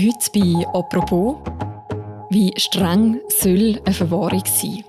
Heute bei «Apropos» Wie streng soll eine Verwahrung sein?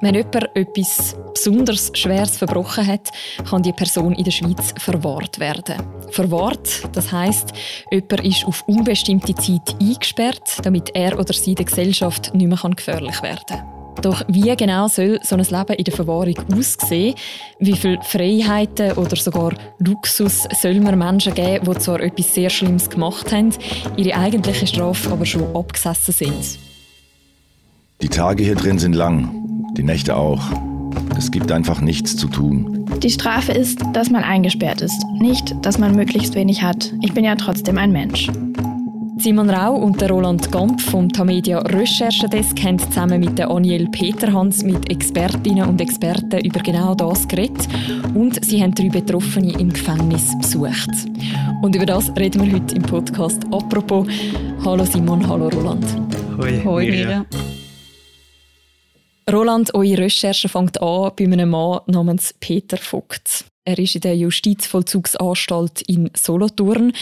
Wenn jemand etwas besonders Schweres verbrochen hat, kann die Person in der Schweiz verwahrt werden. Verwahrt, das heißt, jemand ist auf unbestimmte Zeit eingesperrt, damit er oder sie der Gesellschaft nicht mehr gefährlich werden kann. Doch wie genau soll so ein Leben in der Verwahrung aussehen? Wie viele Freiheiten oder sogar Luxus soll man Menschen geben, die zwar etwas sehr Schlimmes gemacht haben, ihre eigentliche Strafe aber schon abgesessen sind? Die Tage hier drin sind lang, die Nächte auch. Es gibt einfach nichts zu tun. Die Strafe ist, dass man eingesperrt ist, nicht, dass man möglichst wenig hat. Ich bin ja trotzdem ein Mensch. Simon Rau und der Roland Gamp vom Tamedia Recherchedesk haben zusammen mit der Aniel Peterhans mit Expertinnen und Experten über genau das geredet und sie haben drei Betroffene im Gefängnis besucht. Und über das reden wir heute im Podcast. Apropos, hallo Simon, hallo Roland. Hoi, Hoi Miriam. Roland, eure Recherche fängt an bei einem Mann namens Peter Vogt. Er ist in der Justizvollzugsanstalt in Solothurn.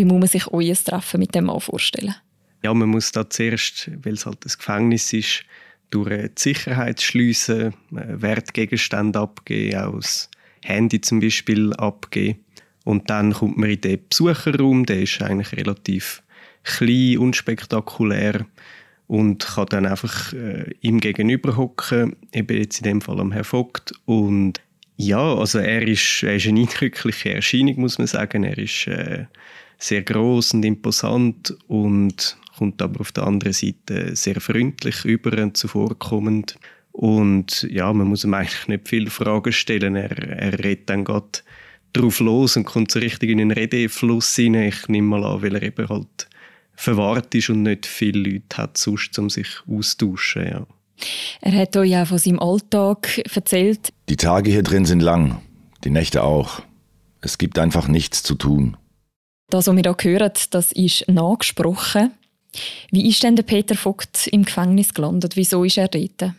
Wie muss man sich euer Treffen mit dem Mann vorstellen? Ja, man muss da zuerst, weil es halt ein Gefängnis ist, durch die Sicherheit schliessen, äh, Wertgegenstände abgeben, auch das Handy zum Beispiel abgeben. Und dann kommt man in den Besucherraum, der ist eigentlich relativ klein, unspektakulär und kann dann einfach äh, ihm gegenüber hocken, eben jetzt in dem Fall am Herr Vogt. Und ja, also er ist, er ist eine eindrückliche Erscheinung, muss man sagen. Er ist äh, sehr groß und imposant und kommt aber auf der anderen Seite sehr freundlich über und zuvorkommend. Und ja, man muss ihm eigentlich nicht viele Fragen stellen. Er, er redet dann gerade drauf los und kommt so richtig in einen Redefluss rein. Ich nehme mal an, weil er eben halt verwahrt ist und nicht viele Leute hat, sonst, um sich austauschen. Ja. Er hat euch ja von seinem Alltag erzählt. Die Tage hier drin sind lang, die Nächte auch. Es gibt einfach nichts zu tun. Das, was wir hier hören, das ist nachgesprochen. Wie ist denn der Peter Vogt im Gefängnis gelandet? Wieso ist er dort?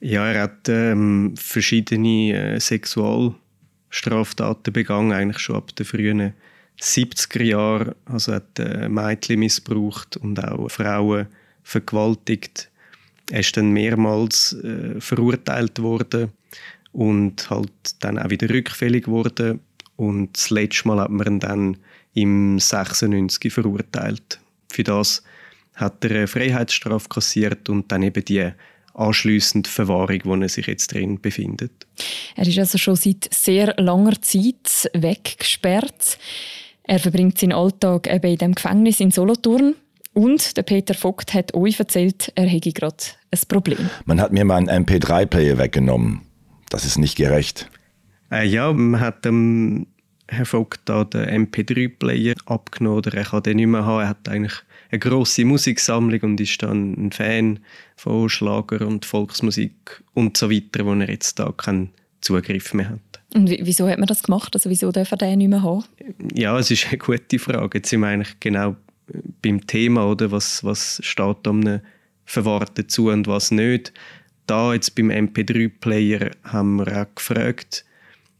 Ja, er hat ähm, verschiedene äh, Sexualstraftaten begangen, eigentlich schon ab den frühen 70er Jahren. Also hat äh, Mädchen missbraucht und auch Frauen vergewaltigt. Er ist dann mehrmals äh, verurteilt worden und halt dann auch wieder rückfällig worden. Und das letzte Mal hat man ihn dann im 96 verurteilt. Für das hat er eine Freiheitsstrafe kassiert und dann eben die anschliessende Verwahrung, wo er sich jetzt drin befindet. Er ist also schon seit sehr langer Zeit weggesperrt. Er verbringt seinen Alltag eben in dem Gefängnis in Solothurn. Und der Peter Vogt hat euch erzählt, er hätte gerade ein Problem. Man hat mir meinen MP3-Player weggenommen. Das ist nicht gerecht. Äh, ja, man hat ähm, Herr Vogt da den MP3-Player abgenommen oder er kann den nicht mehr haben. Er hat eigentlich eine grosse Musiksammlung und ist dann ein Fan von Schlager und Volksmusik und so weiter, wo er jetzt da keinen Zugriff mehr hat. Und wieso hat man das gemacht? Also wieso darf er den nicht mehr haben? Ja, es ist eine gute Frage. Jetzt sind wir eigentlich genau beim Thema, oder? Was, was steht einem Verwahrten zu und was nicht. Da jetzt beim MP3-Player haben wir auch gefragt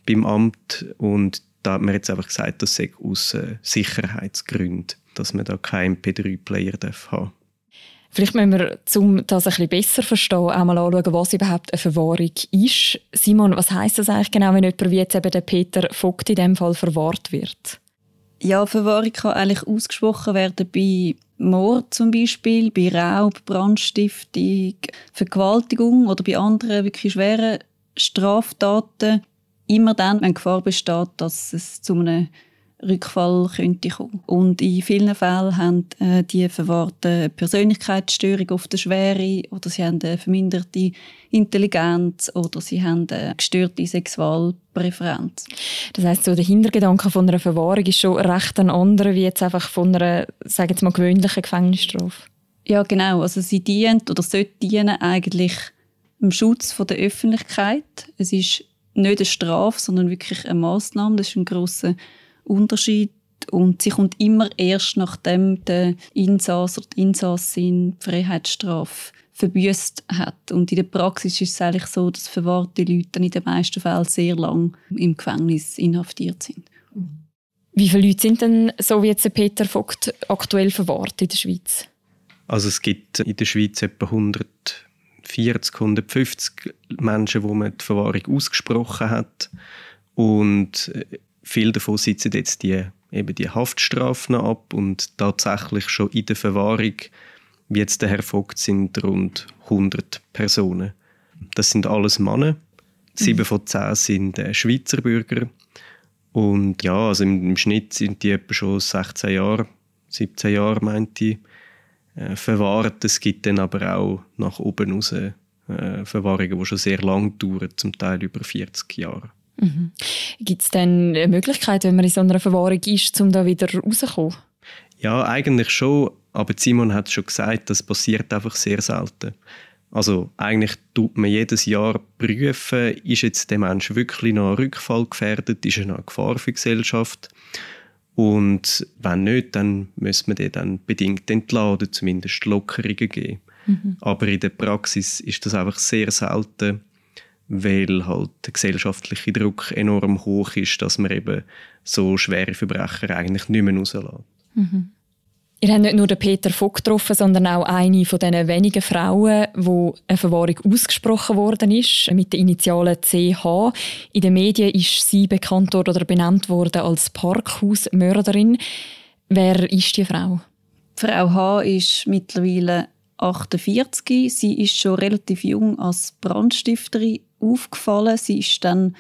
beim Amt und da hat man jetzt einfach gesagt, das sei aus äh, Sicherheitsgründen, dass man da keinen MP3-Player haben Vielleicht müssen wir, um das ein bisschen besser verstehen, auch mal anschauen, was überhaupt eine Verwahrung ist. Simon, was heißt das eigentlich genau, wenn jemand wie jetzt eben der Peter Vogt in dem Fall verwahrt wird? Ja, Verwahrung kann eigentlich ausgesprochen werden bei Mord zum Beispiel, bei Raub, Brandstiftung, Vergewaltigung oder bei anderen wirklich schweren Straftaten immer dann, wenn Gefahr besteht, dass es zu einem Rückfall könnte kommen. Und in vielen Fällen haben äh, die Verwahrten Persönlichkeitsstörung auf der Schwere oder sie haben eine verminderte Intelligenz oder sie haben eine gestörte Sexualpräferenz. Das heißt, so der Hintergedanke von einer Verwahrung ist schon recht ein anderer wie jetzt einfach von einer, sagen wir mal, gewöhnlichen Gefängnisstrafe. Ja, genau. Also sie dient oder sollte dienen eigentlich dem Schutz von der Öffentlichkeit. Es ist nicht eine Strafe, sondern wirklich eine Maßnahme. Das ist ein großer Unterschied. Und sie kommt immer erst, nachdem der Insass oder die Insassin die Freiheitsstrafe verbüßt hat. Und in der Praxis ist es eigentlich so, dass verwahrte Leute in den meisten Fällen sehr lang im Gefängnis inhaftiert sind. Wie viele Leute sind denn, so wie jetzt Peter Vogt, aktuell verwahrt in der Schweiz? Also es gibt in der Schweiz etwa 140, 150 Menschen, wo man die Verwahrung ausgesprochen hat. Und äh, viele davon sitzen jetzt die, eben die Haftstrafen ab und tatsächlich schon in der Verwahrung, wie jetzt der Herr Vogt, sind rund 100 Personen. Das sind alles Männer. Sieben mhm. von zehn sind äh, Schweizer Bürger. Und ja, also im, im, Schnitt sind die etwa schon 16 Jahre, 17 Jahre, meinte ich, äh, verwahrt. Es gibt dann aber auch nach oben raus äh, Verwahrungen, die schon sehr lang dauern, zum Teil über 40 Jahre. Mhm. Gibt es denn eine Möglichkeit, wenn man in so einer Verwahrung ist, um da wieder rauszukommen? Ja, eigentlich schon. Aber Simon hat schon gesagt, das passiert einfach sehr selten. Also eigentlich tut man jedes Jahr prüfen, ist jetzt der Mensch wirklich noch Rückfall gefährdet, ist er noch eine Gefahr für die Gesellschaft. Und wenn nicht, dann müssen wir den dann bedingt entladen, zumindest Lockerungen geben. Mhm. Aber in der Praxis ist das einfach sehr selten, weil halt der gesellschaftliche Druck enorm hoch ist, dass man eben so schwere Verbrecher eigentlich nicht mehr rauslässt. Mhm. Ihr habt nicht nur den Peter Vogt getroffen, sondern auch eine von den wenigen Frauen, wo eine Verwahrung ausgesprochen worden ist, mit den Initialen CH. In den Medien ist sie bekannt oder benannt worden als Parkhausmörderin. Wer ist die Frau? Frau H. ist mittlerweile 48. Sie ist schon relativ jung als Brandstifterin aufgefallen. Sie ist dann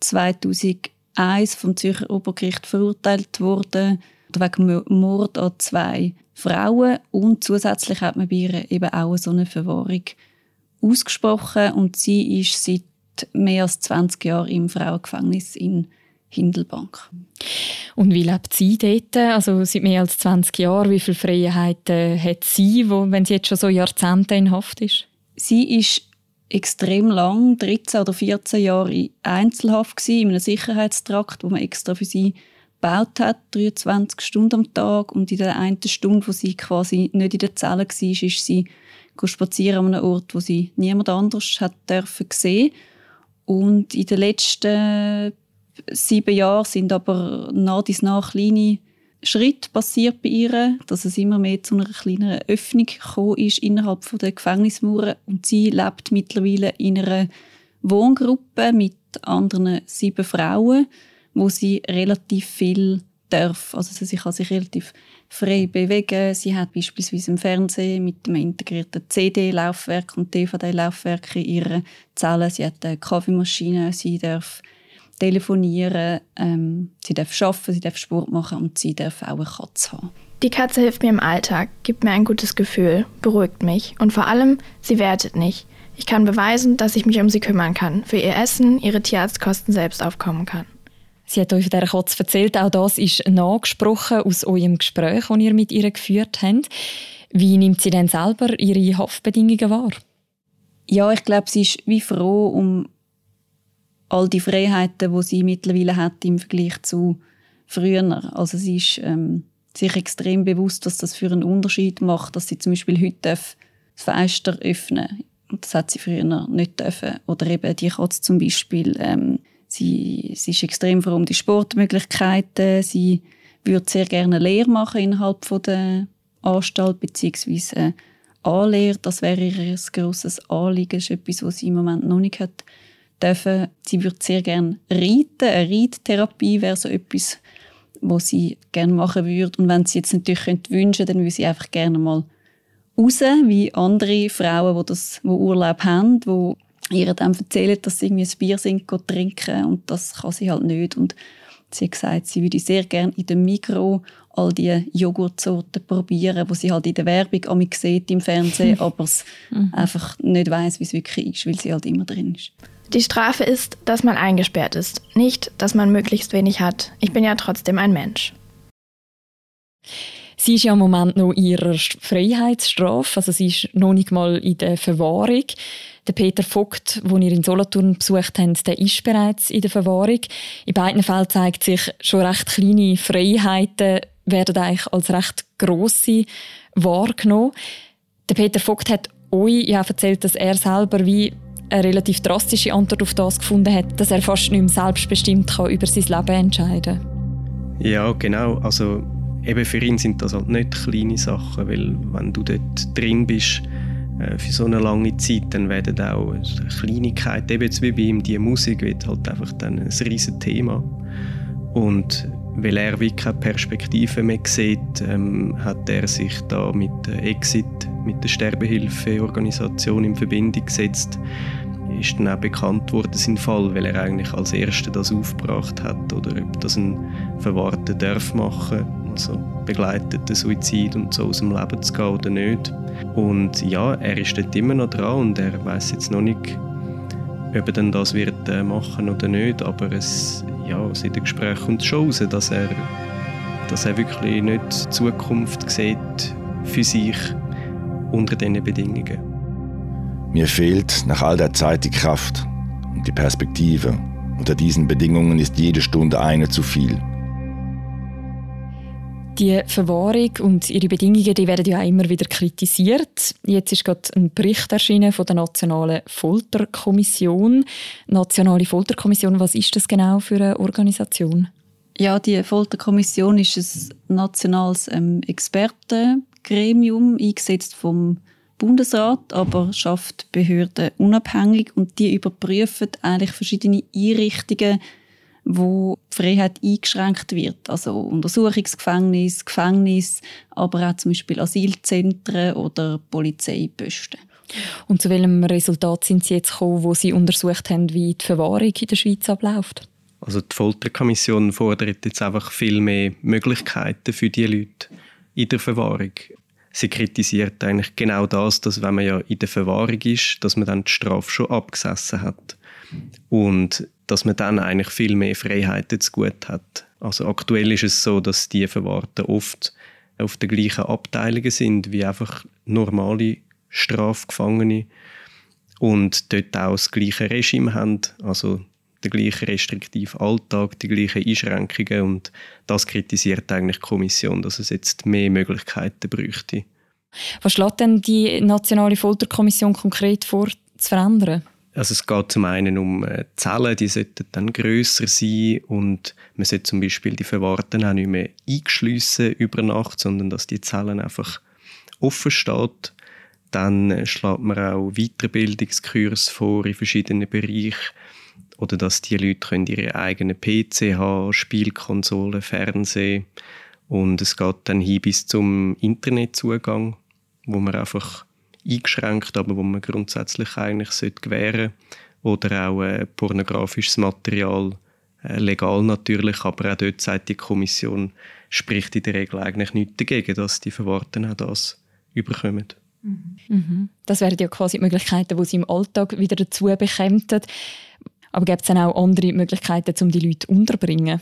2001 vom Zürcher Obergericht verurteilt worden wegen Mord an zwei Frauen und zusätzlich hat man bei ihr eben auch so eine Verwahrung ausgesprochen und sie ist seit mehr als 20 Jahren im Frauengefängnis in Hindelbank. Und wie lebt sie dort? Also seit mehr als 20 Jahren, wie viele Freiheiten hat sie, wo, wenn sie jetzt schon so Jahrzehnte in Haft ist? Sie ist extrem lang, 13 oder 14 Jahre in Einzelhaft gewesen, in einem Sicherheitstrakt, wo man extra für sie gebaut hat, 23 Stunden am Tag. Und in der einen Stunde, wo sie quasi nicht in der Zelle war, ist sie spazieren an einem Ort, wo sie niemand anders hat dürfen sehen. Und in den letzten sieben Jahren sind aber nach dies nach kleine Schritte passiert bei ihr, dass es immer mehr zu einer kleineren Öffnung gekommen ist innerhalb der Gefängnismauern. Und sie lebt mittlerweile in einer Wohngruppe mit anderen sieben Frauen wo sie relativ viel darf. Also sie kann sich relativ frei bewegen. Sie hat beispielsweise im Fernsehen mit dem integrierten CD-Laufwerk und DVD-Laufwerk in ihrer Zelle. Sie hat eine Kaffeemaschine. Sie darf telefonieren. Ähm, sie darf arbeiten, sie darf Sport machen und sie darf auch eine Katze haben. Die Katze hilft mir im Alltag, gibt mir ein gutes Gefühl, beruhigt mich und vor allem, sie wertet nicht. Ich kann beweisen, dass ich mich um sie kümmern kann, für ihr Essen, ihre Tierarztkosten selbst aufkommen kann. Sie hat euch von dieser Katze erzählt, auch das ist nachgesprochen aus eurem Gespräch, das ihr mit ihr geführt habt. Wie nimmt sie denn selber ihre Haftbedingungen wahr? Ja, ich glaube, sie ist wie froh um all die Freiheiten, die sie mittlerweile hat im Vergleich zu früher. Also sie ist ähm, sich extrem bewusst, was das für einen Unterschied macht, dass sie zum Beispiel heute das Fenster öffnen darf. Das hat sie früher nicht dürfen. Oder eben die Katze zum Beispiel ähm, Sie, sie ist extrem froh um die Sportmöglichkeiten. Sie würde sehr gerne Lehre machen innerhalb von der Anstalt beziehungsweise Anlehre. Das wäre ihr grosses Anliegen. Das ist etwas, was sie im Moment noch nicht hat dürfen. Sie würde sehr gerne reiten. Eine Reittherapie wäre so etwas, was sie gerne machen würde. Und wenn sie jetzt natürlich könnte wünschen, dann würde sie einfach gerne mal raus, wie andere Frauen, die, das, die Urlaub haben, die ihr dann erzählen, dass sie irgendwie ein Bier sind, trinken und das kann sie halt nicht. Und sie hat gesagt, sie würde sehr gerne in dem Mikro all die Joghurtsorten probieren, wo sie halt in der Werbung amig sieht im Fernsehen, aber es mhm. einfach nicht weiß, wie es wirklich ist, weil sie halt immer drin ist. Die Strafe ist, dass man eingesperrt ist, nicht, dass man möglichst wenig hat. Ich bin ja trotzdem ein Mensch. Sie ist ja im Moment noch in ihrer Freiheitsstrafe, also sie ist noch nicht mal in der Verwahrung. Der Peter Vogt, den ihr in Solothurn besucht habt, der ist bereits in der Verwahrung. In beiden Fällen zeigt sich, schon recht kleine Freiheiten werden eigentlich als recht grosse wahrgenommen. Der Peter Vogt hat euch ja erzählt, dass er selber wie eine relativ drastische Antwort auf das gefunden hat, dass er fast nicht mehr selbstbestimmt kann über sein Leben entscheiden kann. Ja, genau. Also eben für ihn sind das halt nicht kleine Sachen, weil wenn du dort drin bist äh, für so eine lange Zeit, dann werden auch Kleinigkeiten, eben jetzt wie bei ihm, die Musik wird halt einfach dann ein riesiges Thema. Und weil er wie keine Perspektive mehr sieht, ähm, hat er sich da mit der Exit, mit der Sterbehilfeorganisation in Verbindung gesetzt. Ist dann auch bekannt worden, sein Fall, weil er eigentlich als Erster das aufgebracht hat oder ob das ein Verwahrter darf machen, also begleiteter Suizid und so aus dem Leben zu gehen oder nicht. Und ja, er ist dort immer noch dran und er weiß jetzt noch nicht, ob er dann das wird äh, machen oder nicht, aber es, ja, seit dem Gespräch kommt schon raus, dass er, dass er wirklich nicht Zukunft sieht für sich unter diesen Bedingungen. Mir fehlt nach all der Zeit die Kraft und die Perspektive. Unter diesen Bedingungen ist jede Stunde eine zu viel. Die Verwahrung und ihre Bedingungen die werden ja auch immer wieder kritisiert. Jetzt ist gerade ein Bericht erschienen von der Nationalen Folterkommission. Nationale Folterkommission, was ist das genau für eine Organisation? Ja, die Folterkommission ist ein nationales ähm, Expertengremium, eingesetzt vom Bundesrat, aber schafft Behörden unabhängig und die überprüfen eigentlich verschiedene Einrichtungen, wo die Freiheit eingeschränkt wird. Also Untersuchungsgefängnis, Gefängnis, aber auch zum Beispiel Asylzentren oder Polizeiposten. Und zu welchem Resultat sind Sie jetzt gekommen, wo Sie untersucht haben, wie die Verwahrung in der Schweiz abläuft? Also die Folterkommission fordert jetzt einfach viel mehr Möglichkeiten für die Leute in der Verwahrung. Sie kritisiert eigentlich genau das, dass wenn man ja in der Verwahrung ist, dass man dann die Strafe schon abgesessen hat. Und dass man dann eigentlich viel mehr Freiheiten zu gut hat. Also aktuell ist es so, dass die Verwahrten oft auf den gleichen Abteilungen sind wie einfach normale Strafgefangene und dort auch das gleiche Regime haben, also den gleichen restriktiven Alltag, die gleichen Einschränkungen und das kritisiert eigentlich die Kommission, dass es jetzt mehr Möglichkeiten bräuchte. Was schlägt denn die Nationale Folterkommission konkret vor, zu verändern? Also es geht zum einen um äh, Zellen, die sollten dann grösser sein und man sollte zum Beispiel die Verwahrten auch nicht mehr eingeschliessen über Nacht, sondern dass die Zellen einfach offen steht. Dann äh, schlägt man auch Weiterbildungskurs vor in verschiedenen Bereichen oder dass die Leute können ihre eigenen PC haben, Spielkonsolen, Fernsehen und es geht dann hin bis zum Internetzugang, wo man einfach eingeschränkt, aber wo man grundsätzlich eigentlich gewähren sollte. Oder auch äh, pornografisches Material, äh, legal natürlich, aber auch dort sagt die Kommission, spricht in der Regel eigentlich nichts dagegen, dass die Verwahrten auch das überkommen. Mhm. Das wären ja quasi die Möglichkeiten, die sie im Alltag wieder dazu bekämen. Aber gibt es dann auch andere Möglichkeiten, um die Leute unterzubringen?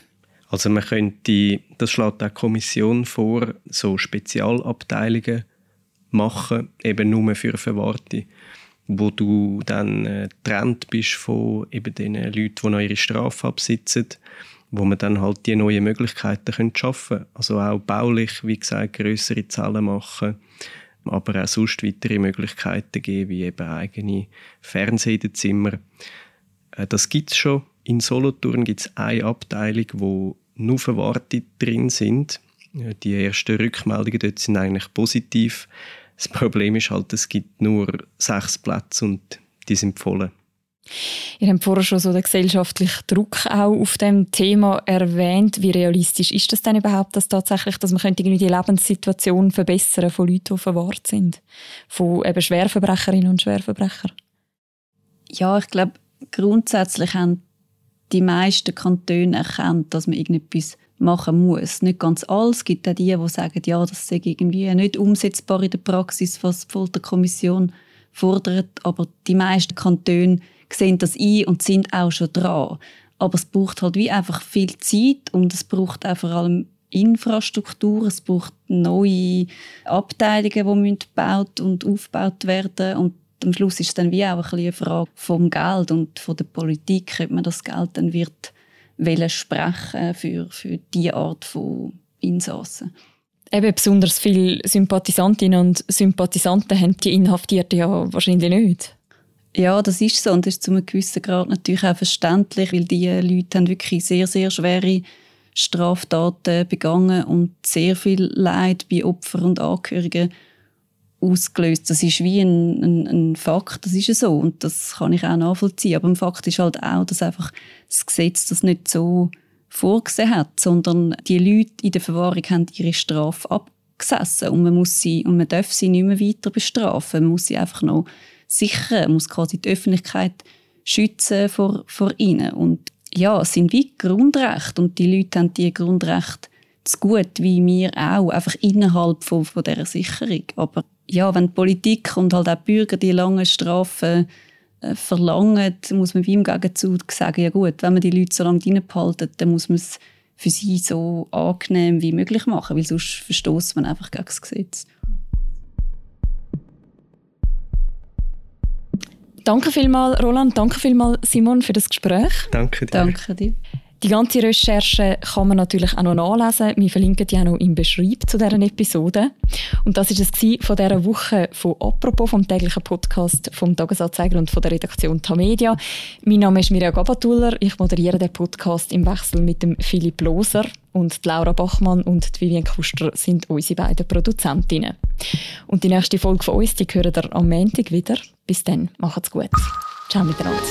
Also man könnte, das schlägt auch die Kommission vor, so Spezialabteilungen machen, eben nur für Verwahrte, wo du dann äh, getrennt bist von eben den Leuten, die noch ihre Strafe absitzen, wo man dann halt die neuen Möglichkeiten können schaffen können. Also auch baulich, wie gesagt, größere Zahlen machen, aber auch sonst weitere Möglichkeiten geben, wie eben eigene Fernsehzimmer. Äh, das gibt es schon. In Solothurn gibt es eine Abteilung, wo nur Verwahrte drin sind. Äh, die ersten Rückmeldungen dort sind eigentlich positiv. Das Problem ist halt, es gibt nur sechs Plätze und die sind voll. Ihr habt vorher schon so den gesellschaftlichen Druck auch auf dem Thema erwähnt. Wie realistisch ist das denn überhaupt, dass tatsächlich, dass man könnte die Lebenssituation verbessern von Leuten, die verwahrt sind, von eben Schwerverbrecherinnen und Schwerverbrechern? Ja, ich glaube grundsätzlich haben die meisten Kantone erkannt, dass man irgendetwas machen muss. Nicht ganz alles. Es gibt auch die, die sagen, ja, das sei irgendwie nicht umsetzbar in der Praxis, was die Folterkommission fordert. Aber die meisten Kantone sehen das ein und sind auch schon dran. Aber es braucht halt wie einfach viel Zeit und es braucht auch vor allem Infrastruktur, es braucht neue Abteilungen, die gebaut und aufgebaut werden und am Schluss ist es dann wie auch eine Frage vom Geld und von der Politik, ob man das Geld dann wird wollen sprechen für, für diese Art von Insassen. Eben besonders viele Sympathisantinnen und Sympathisanten haben die Inhaftierten ja wahrscheinlich nicht. Ja, das ist so und das ist zu einem gewissen Grad natürlich auch verständlich, weil diese Leute haben wirklich sehr, sehr schwere Straftaten begangen und sehr viel Leid bei Opfern und Angehörigen ausgelöst. Das ist wie ein, ein, ein, Fakt, das ist ja so und das kann ich auch nachvollziehen. Aber ein Fakt ist halt auch, dass einfach das Gesetz das nicht so vorgesehen hat, sondern die Leute in der Verwahrung haben ihre Strafe abgesessen und man muss sie und man darf sie nicht mehr weiter bestrafen. Man muss sie einfach noch sichern, man muss quasi die Öffentlichkeit schützen vor, vor ihnen und ja, es sind wie Grundrechte und die Leute haben die Grundrechte zu gut wie wir auch, einfach innerhalb von, von dieser Sicherung. Aber ja, wenn die Politik und halt auch die Bürger die langen Strafen äh, verlangen, muss man wie im Gegenzug sagen, ja gut, wenn man die Leute so lange reinbehalten, dann muss man es für sie so angenehm wie möglich machen, weil sonst verstoßt man einfach gegen das Gesetz. Danke vielmals, Roland. Danke vielmals, Simon, für das Gespräch. Danke dir. Danke dir. Die ganze Recherche kann man natürlich auch noch nachlesen. Wir verlinken die auch noch im Beschreib zu dieser Episode. Und das war es von dieser Woche von «Apropos», vom täglichen Podcast vom «Tagesanzeiger» und von der Redaktion Tamedia. Mein Name ist Mirja Gabatuller. Ich moderiere den Podcast im Wechsel mit dem Philipp Loser. Und Laura Bachmann und Vivian Kuster sind unsere beiden Produzentinnen. Und die nächste Folge von uns, die hören ihr am Montag wieder. Bis dann, macht's gut. Ciao miteinander.